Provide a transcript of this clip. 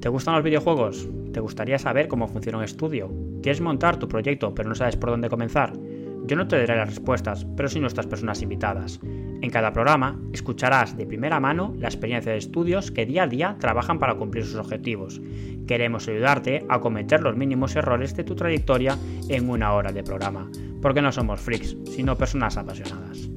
¿Te gustan los videojuegos? ¿Te gustaría saber cómo funciona un estudio? ¿Quieres montar tu proyecto pero no sabes por dónde comenzar? Yo no te daré las respuestas, pero sí nuestras personas invitadas. En cada programa escucharás de primera mano la experiencia de estudios que día a día trabajan para cumplir sus objetivos. Queremos ayudarte a cometer los mínimos errores de tu trayectoria en una hora de programa, porque no somos freaks, sino personas apasionadas.